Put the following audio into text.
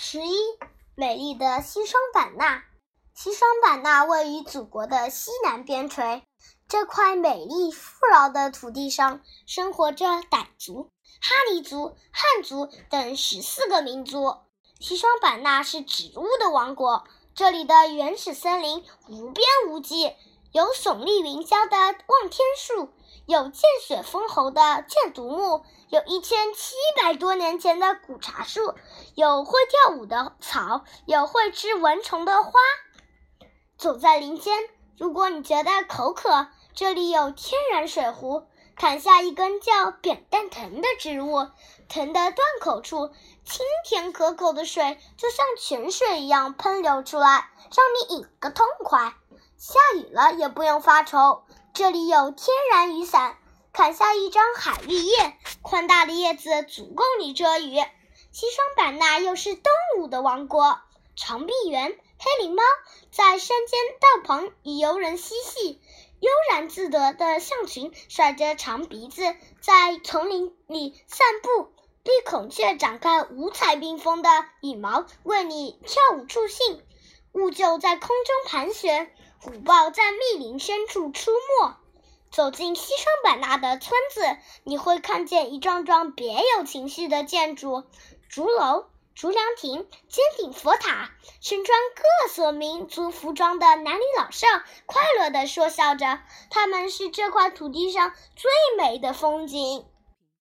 十一，美丽的西双版纳。西双版纳位于祖国的西南边陲，这块美丽富饶的土地上生活着傣族、哈尼族、汉族等十四个民族。西双版纳是植物的王国，这里的原始森林无边无际，有耸立云霄的望天树，有见血封喉的箭毒木。有一千七百多年前的古茶树，有会跳舞的草，有会吃蚊虫的花。走在林间，如果你觉得口渴，这里有天然水壶。砍下一根叫扁担藤的植物，藤的断口处，清甜可口的水就像泉水一样喷流出来，让你饮个痛快。下雨了也不用发愁，这里有天然雨伞。砍下一张海绿叶，宽大的叶子足够你遮雨。西双版纳又是动物的王国，长臂猿、黑灵猫在山间道旁与游人嬉戏，悠然自得的象群甩着长鼻子在丛林里散步，绿孔雀展开五彩缤纷的羽毛为你跳舞助兴，兀鹫在空中盘旋，虎豹在密林深处出没。走进西双版纳的村子，你会看见一幢幢别有情绪的建筑：竹楼、竹凉亭、尖顶佛塔。身穿各色民族服装的男女老少快乐地说笑着，他们是这块土地上最美的风景。